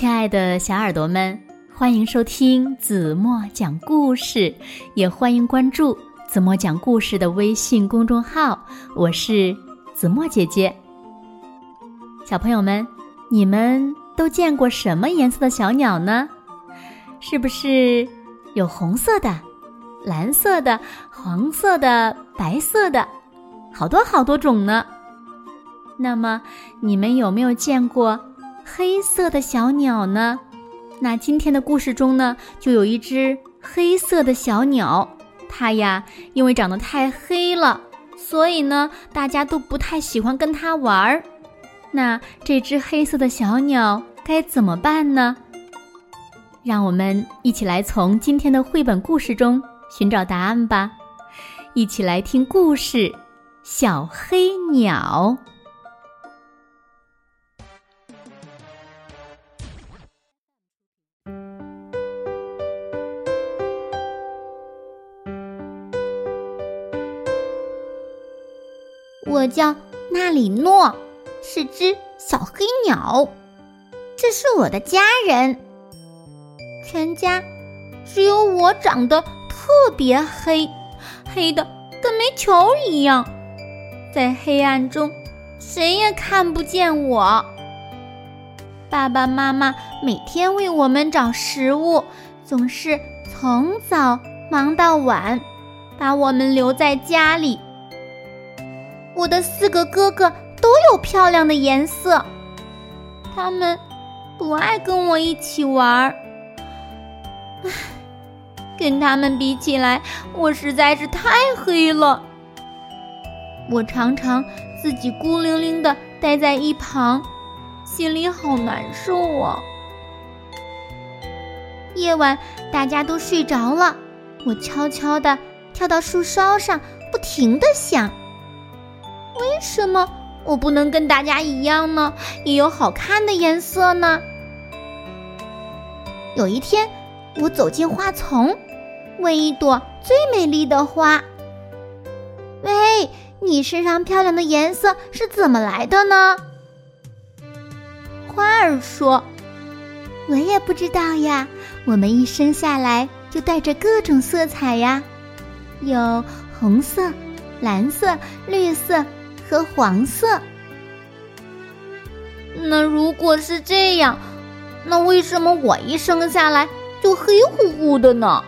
亲爱的小耳朵们，欢迎收听子墨讲故事，也欢迎关注子墨讲故事的微信公众号。我是子墨姐姐。小朋友们，你们都见过什么颜色的小鸟呢？是不是有红色的、蓝色的、黄色的、白色的，好多好多种呢？那么，你们有没有见过？黑色的小鸟呢？那今天的故事中呢，就有一只黑色的小鸟。它呀，因为长得太黑了，所以呢，大家都不太喜欢跟它玩儿。那这只黑色的小鸟该怎么办呢？让我们一起来从今天的绘本故事中寻找答案吧。一起来听故事《小黑鸟》。我叫纳里诺，是只小黑鸟。这是我的家人，全家只有我长得特别黑，黑的跟煤球一样，在黑暗中谁也看不见我。爸爸妈妈每天为我们找食物，总是从早忙到晚，把我们留在家里。我的四个哥哥都有漂亮的颜色，他们不爱跟我一起玩儿。唉，跟他们比起来，我实在是太黑了。我常常自己孤零零的待在一旁，心里好难受啊。夜晚大家都睡着了，我悄悄的跳到树梢上，不停的想。为什么我不能跟大家一样呢？也有好看的颜色呢？有一天，我走进花丛，问一朵最美丽的花：“喂，你身上漂亮的颜色是怎么来的呢？”花儿说：“我也不知道呀，我们一生下来就带着各种色彩呀，有红色、蓝色、绿色。”和黄色。那如果是这样，那为什么我一生下来就黑乎乎的呢？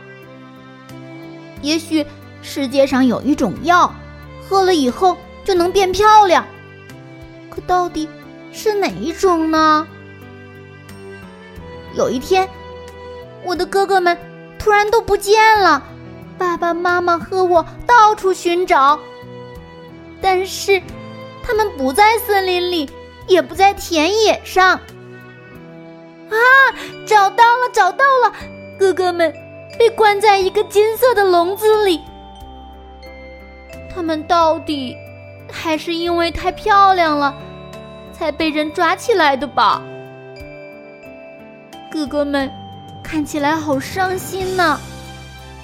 也许世界上有一种药，喝了以后就能变漂亮。可到底是哪一种呢？有一天，我的哥哥们突然都不见了，爸爸妈妈和我到处寻找。但是，他们不在森林里，也不在田野上。啊，找到了，找到了！哥哥们被关在一个金色的笼子里。他们到底还是因为太漂亮了，才被人抓起来的吧？哥哥们看起来好伤心呢，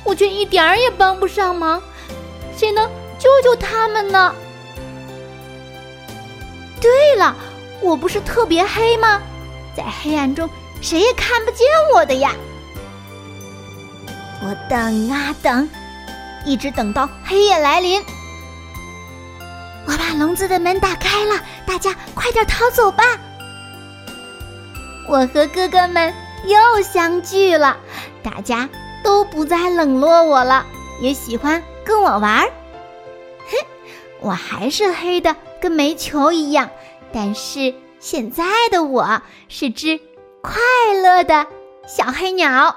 我却一点儿也帮不上忙。谁能救救他们呢？了，我不是特别黑吗？在黑暗中，谁也看不见我的呀。我等啊等，一直等到黑夜来临。我把笼子的门打开了，大家快点逃走吧。我和哥哥们又相聚了，大家都不再冷落我了，也喜欢跟我玩儿。哼，我还是黑的。跟煤球一样，但是现在的我是只快乐的小黑鸟。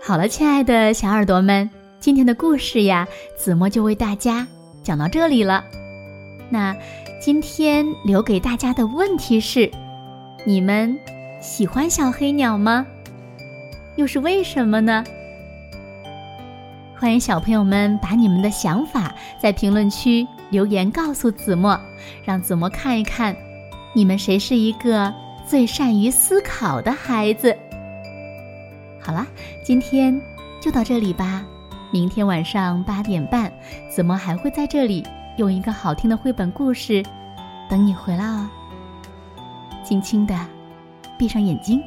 好了，亲爱的小耳朵们，今天的故事呀，子墨就为大家讲到这里了。那今天留给大家的问题是：你们喜欢小黑鸟吗？又是为什么呢？欢迎小朋友们把你们的想法在评论区留言告诉子墨，让子墨看一看，你们谁是一个最善于思考的孩子。好了，今天就到这里吧。明天晚上八点半，子墨还会在这里用一个好听的绘本故事等你回来哦。轻轻的闭上眼睛，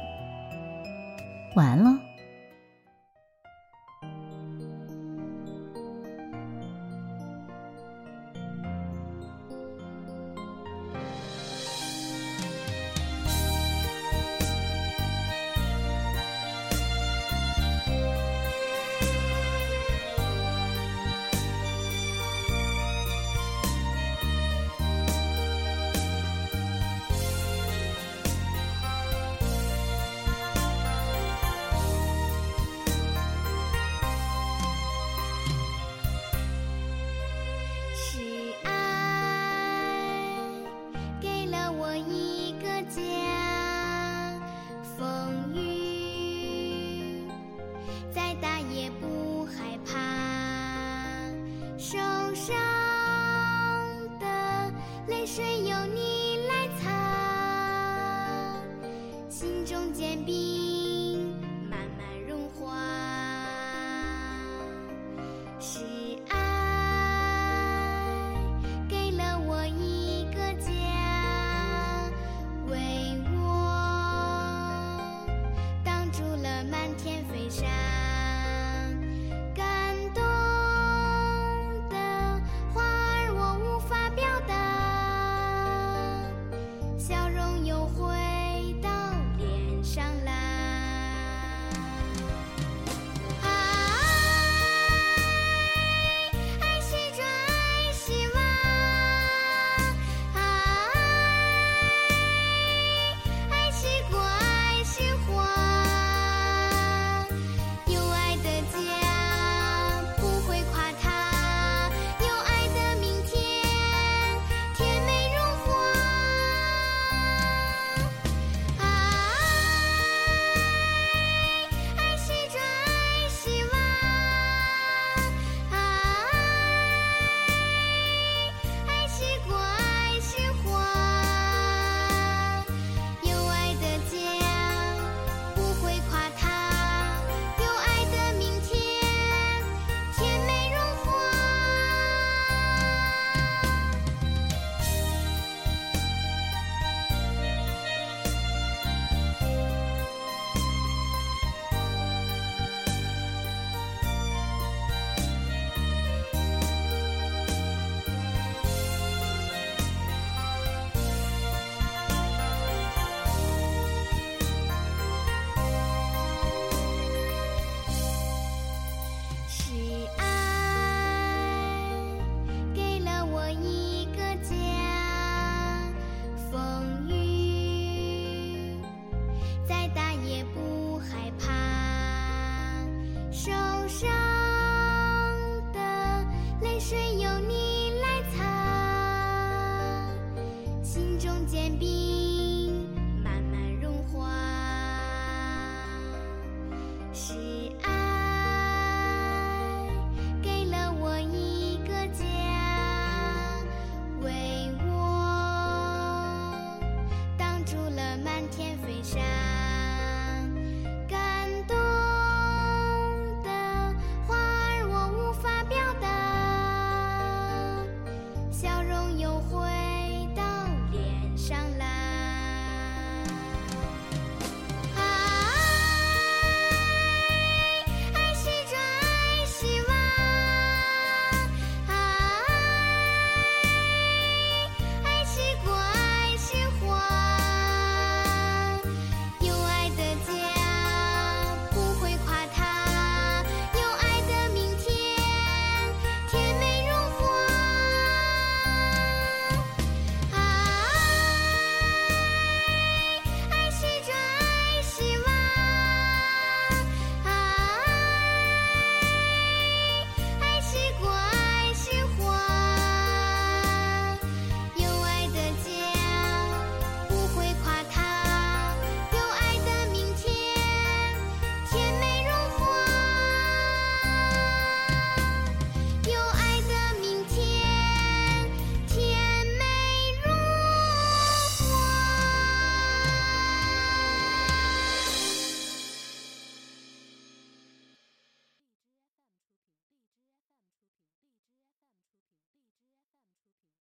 晚安喽。ちいたい。